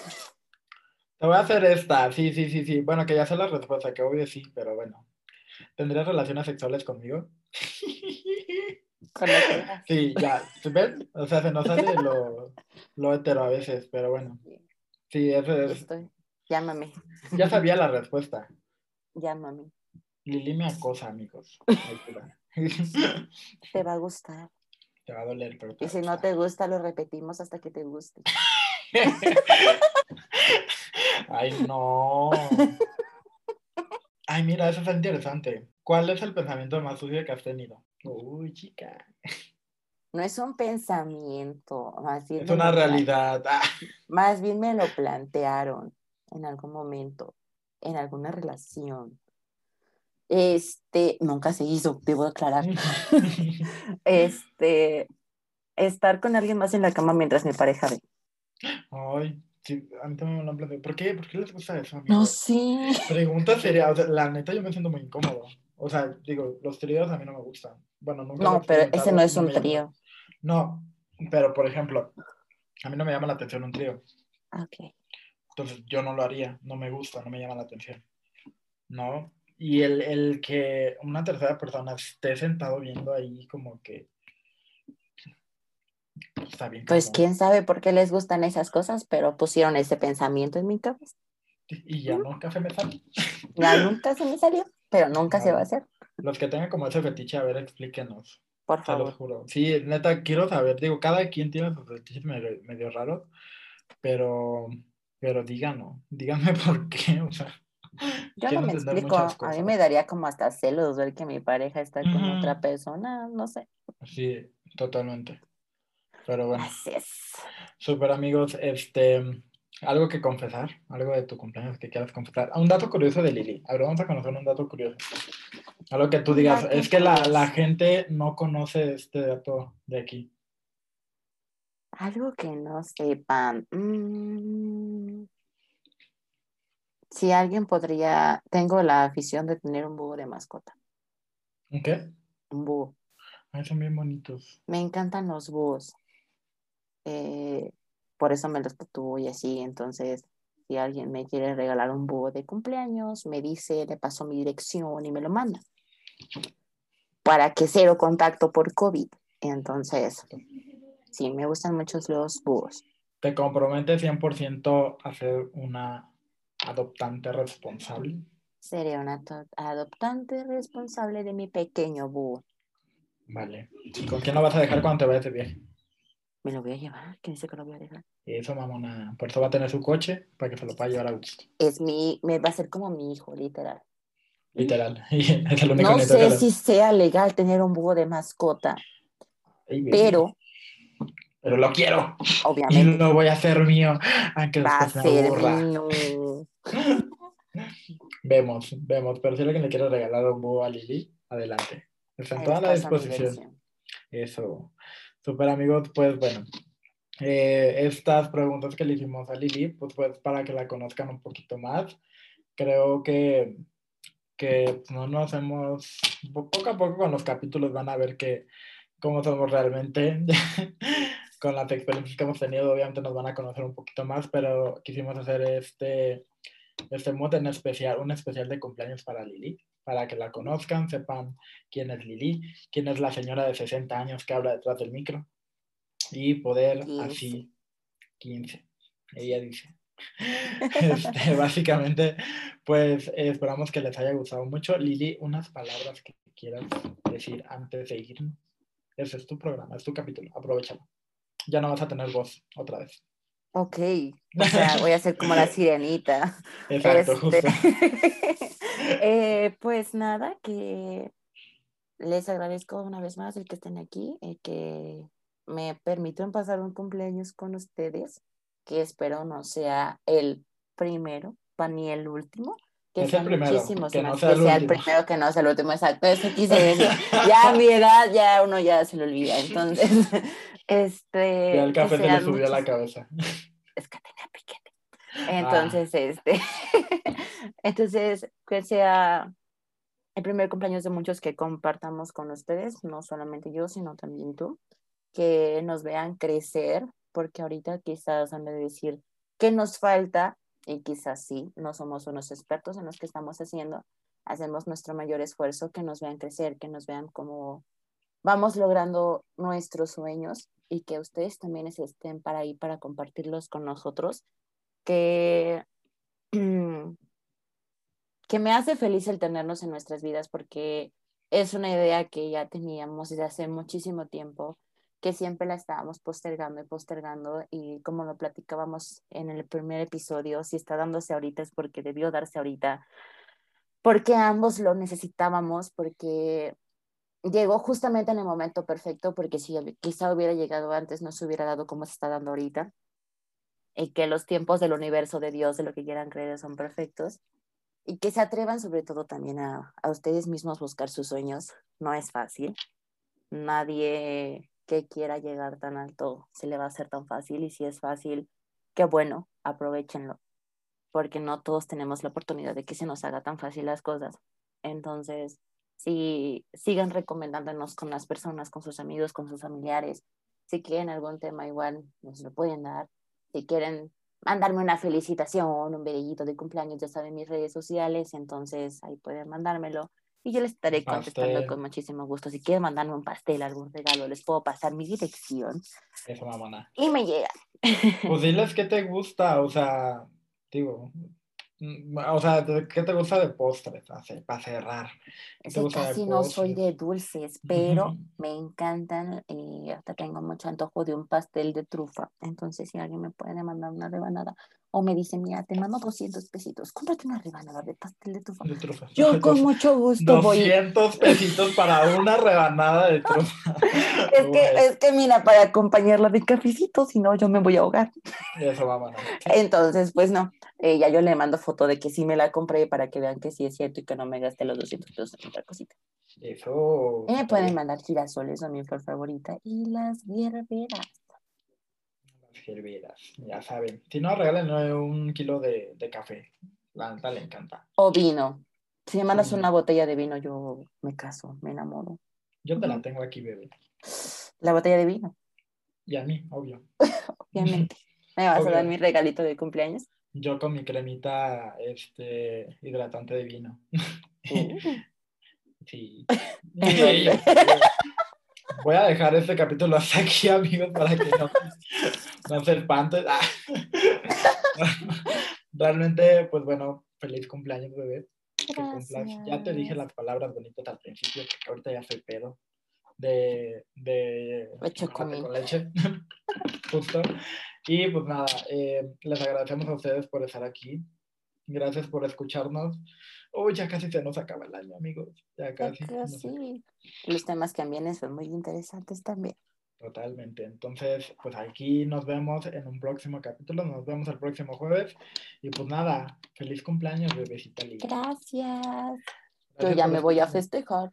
Speaker 1: Te voy a hacer esta. Sí, sí, sí, sí. Bueno, que ya sé la respuesta, que obvio sí, pero bueno. ¿Tendrías relaciones sexuales conmigo?
Speaker 2: Con.
Speaker 1: Sí, ya, ¿ven? O sea, se nos sale lo, lo hetero a veces, pero bueno. Sí, eso es.
Speaker 2: Estoy. Llámame,
Speaker 1: Ya sabía la respuesta.
Speaker 2: llámame.
Speaker 1: Lili me acosa, amigos. Te va
Speaker 2: a gustar.
Speaker 1: Te va a doler, pero te
Speaker 2: Y
Speaker 1: va a
Speaker 2: si no te gusta, lo repetimos hasta que te guste.
Speaker 1: Ay, no. Ay, mira, eso es interesante. ¿Cuál es el pensamiento más sucio que has tenido? Uy, chica.
Speaker 2: No es un pensamiento, más bien,
Speaker 1: Es una realidad. Ah,
Speaker 2: más bien me lo plantearon en algún momento, en alguna relación. Este, nunca se hizo, debo aclarar. Este, estar con alguien más en la cama mientras mi pareja ve.
Speaker 1: Ay, sí, a mí también me lo han planteado. ¿Por qué? ¿Por qué les gusta eso,
Speaker 2: No
Speaker 1: amigos?
Speaker 2: sé.
Speaker 1: Pregunta seria, o sea, la neta yo me siento muy incómodo. O sea, digo, los tríos a mí no me gustan. Bueno, nunca
Speaker 2: No, pero ese no es un trío.
Speaker 1: No, pero por ejemplo, a mí no me llama la atención un trío.
Speaker 2: Ok.
Speaker 1: Entonces yo no lo haría, no me gusta, no me llama la atención. ¿No? Y el, el que una tercera persona esté sentado viendo ahí como que está bien.
Speaker 2: Pues
Speaker 1: cabrón.
Speaker 2: quién sabe por qué les gustan esas cosas, pero pusieron ese pensamiento en mi cabeza.
Speaker 1: Y ya nunca se me sale.
Speaker 2: Ya nunca se me salió, pero nunca se va a hacer.
Speaker 1: Los que tengan como ese fetiche, a ver, explíquenos.
Speaker 2: Por
Speaker 1: Se los
Speaker 2: favor.
Speaker 1: juro. Sí, neta, quiero saber. Digo, cada quien tiene sus fetiches medio, medio raros, pero, pero díganos, díganme por qué. O sea,
Speaker 2: Yo no me explico. A mí me daría como hasta celos ver que mi pareja está con otra persona. No sé.
Speaker 1: Sí, totalmente. Pero bueno.
Speaker 2: Así es.
Speaker 1: Super amigos, este, algo que confesar, algo de tu cumpleaños que quieras confesar. Un dato curioso de Lili. A ver, vamos a conocer un dato curioso. Algo que tú digas, es que la, la gente no conoce este dato de aquí.
Speaker 2: Algo que no sepan. mm, Si alguien podría. Tengo la afición de tener un búho de mascota.
Speaker 1: ¿Un qué?
Speaker 2: Un búho.
Speaker 1: Ay, son bien bonitos.
Speaker 2: Me encantan los búhos. Eh, por eso me los tatúo y así. Entonces, si alguien me quiere regalar un búho de cumpleaños, me dice, le paso mi dirección y me lo manda. Para que cero contacto por COVID. Entonces, sí, me gustan mucho los búhos.
Speaker 1: ¿Te comprometes 100% a ser una adoptante responsable?
Speaker 2: Seré una adoptante responsable de mi pequeño búho.
Speaker 1: Vale. ¿Con quién lo vas a dejar cuando te vayas de viaje?
Speaker 2: Me lo voy a llevar. ¿Quién dice que lo voy a dejar?
Speaker 1: Eso, mamona. Por eso va a tener su coche para que se lo pueda llevar a gusto.
Speaker 2: Es mi, me va a ser como mi hijo, literal.
Speaker 1: Literal. Y es el único
Speaker 2: No
Speaker 1: que
Speaker 2: sé si sea legal tener un búho de mascota,
Speaker 1: Ay,
Speaker 2: pero
Speaker 1: Pero lo quiero. Y
Speaker 2: obviamente
Speaker 1: lo voy a hacer mío. Aunque
Speaker 2: va a ser mío.
Speaker 1: Vemos, vemos. Pero si alguien le quiere regalar un búho a Lili, adelante. Está en
Speaker 2: Ahí
Speaker 1: toda la disposición. Eso. Super amigos, pues bueno. eh, estas preguntas que le hicimos a Lili, pues, pues para que la conozcan un poquito más. Creo que, que no nos hemos, po- poco a poco con los capítulos van a ver que cómo somos realmente. con las experiencias que hemos tenido, obviamente nos van a conocer un poquito más, pero quisimos hacer este, este mood en especial, un especial de cumpleaños para Lili, para que la conozcan, sepan quién es Lili, quién es la señora de 60 años que habla detrás del micro y poder
Speaker 2: 15.
Speaker 1: así, 15, ella dice. Este, básicamente, pues esperamos que les haya gustado mucho. Lili, unas palabras que quieras decir antes de irnos. Ese es tu programa, es tu capítulo, aprovechalo. Ya no vas a tener voz otra vez.
Speaker 2: Ok, o sea, voy a ser como la sirenita.
Speaker 1: Exacto,
Speaker 2: Este,
Speaker 1: justo.
Speaker 2: eh, pues nada, que les agradezco una vez más el que estén aquí, y que me permitieron pasar un cumpleaños con ustedes, que espero no sea el primero, pa- ni el último, que
Speaker 1: Es el primero,
Speaker 2: muchísimos
Speaker 1: que no sea
Speaker 2: que
Speaker 1: el
Speaker 2: sea el primero, que no sea el último, exacto, eso quise decir. Ya a mi edad, ya uno ya se le olvida, entonces, este...
Speaker 1: Ya el café se le subió a la cabeza.
Speaker 2: es que tenía piquete.
Speaker 1: Ah.
Speaker 2: Entonces, este, entonces, que sea el primer cumpleaños de muchos que compartamos con ustedes, no solamente yo, sino también tú, que nos vean crecer, porque ahorita quizás han de decir qué nos falta, y quizás sí, no somos unos expertos en los que estamos haciendo, hacemos nuestro mayor esfuerzo, que nos vean crecer, que nos vean como vamos logrando nuestros sueños y que ustedes también estén para ahí para compartirlos con nosotros, que, que me hace feliz el tenernos en nuestras vidas porque es una idea que ya teníamos desde hace muchísimo tiempo, que siempre la estábamos postergando y postergando y como lo platicábamos en el primer episodio, si está dándose ahorita es porque debió darse ahorita, porque ambos lo necesitábamos, porque llegó justamente en el momento perfecto, porque si quizá hubiera llegado antes no se hubiera dado como se está dando ahorita, y que los tiempos del universo, de Dios, de lo que quieran creer, son perfectos, y que se atrevan sobre todo también a, a ustedes mismos buscar sus sueños, no es fácil, nadie que quiera llegar tan alto se le va a hacer tan fácil, y si es fácil, qué bueno, aprovechenlo, porque no todos tenemos la oportunidad de que se nos haga tan fácil las cosas. Entonces, si sigan recomendándonos con las personas, con sus amigos, con sus familiares. Si quieren algún tema igual, nos lo pueden dar. Si quieren mandarme una felicitación, un vedellito de cumpleaños, ya saben mis redes sociales, entonces ahí pueden mandármelo. Y yo les estaré contestando con muchísimo gusto. Si quieren mandarme un pastel, algún regalo, les puedo pasar mi dirección.
Speaker 1: Eso, mamona.
Speaker 2: Y me llega.
Speaker 1: Pues diles qué te gusta, o sea, digo, o sea, ¿qué te gusta de postres? Para cerrar.
Speaker 2: Que casi no soy de dulces, pero me encantan. Y eh, hasta tengo mucho antojo de un pastel de trufa. Entonces, si alguien me puede mandar una rebanada o me dice, mira, te mando 200 pesitos, cómprate una rebanada de pastel de trufa. Yo con mucho gusto
Speaker 1: 200 voy. 200 pesitos para una rebanada de trufa.
Speaker 2: es, que, es que, mira, para acompañarla de cafecito, si no, yo me voy a ahogar.
Speaker 1: Eso va.
Speaker 2: Entonces, pues no, eh, ya yo le mando foto de que sí me la compré para que vean que sí es cierto y que no me gasté los 200 pesos en otra cosita.
Speaker 1: Eso.
Speaker 2: me pueden mandar girasoles, son mi flor favorita, y las hierberas
Speaker 1: hervidas, ya saben. Si no, regálenme un kilo de, de café. La neta le encanta.
Speaker 2: O vino. Si me mandas una botella de vino, yo me caso, me enamoro.
Speaker 1: Yo te la tengo aquí, bebé.
Speaker 2: ¿La botella de vino?
Speaker 1: Y a mí, obvio.
Speaker 2: Obviamente. ¿Me vas a dar mi regalito de cumpleaños?
Speaker 1: Yo con mi cremita este, hidratante de vino. Uh. sí. Voy a dejar este capítulo hasta aquí, amigos, para que no, no se espanten. Ah. Realmente, pues bueno, feliz cumpleaños, bebé. Ya te dije las palabras bonitas al principio, porque ahorita ya soy pedo de, de
Speaker 2: con
Speaker 1: leche. Justo. Y pues nada, eh, les agradecemos a ustedes por estar aquí. Gracias por escucharnos. Uy, ya casi se nos acaba el año, amigos. Ya casi.
Speaker 2: Los temas que vienen son muy interesantes también.
Speaker 1: Totalmente. Entonces, pues aquí nos vemos en un próximo capítulo. Nos vemos el próximo jueves. Y pues nada, feliz cumpleaños, bebecita
Speaker 2: Gracias. Yo ya me voy a festejar.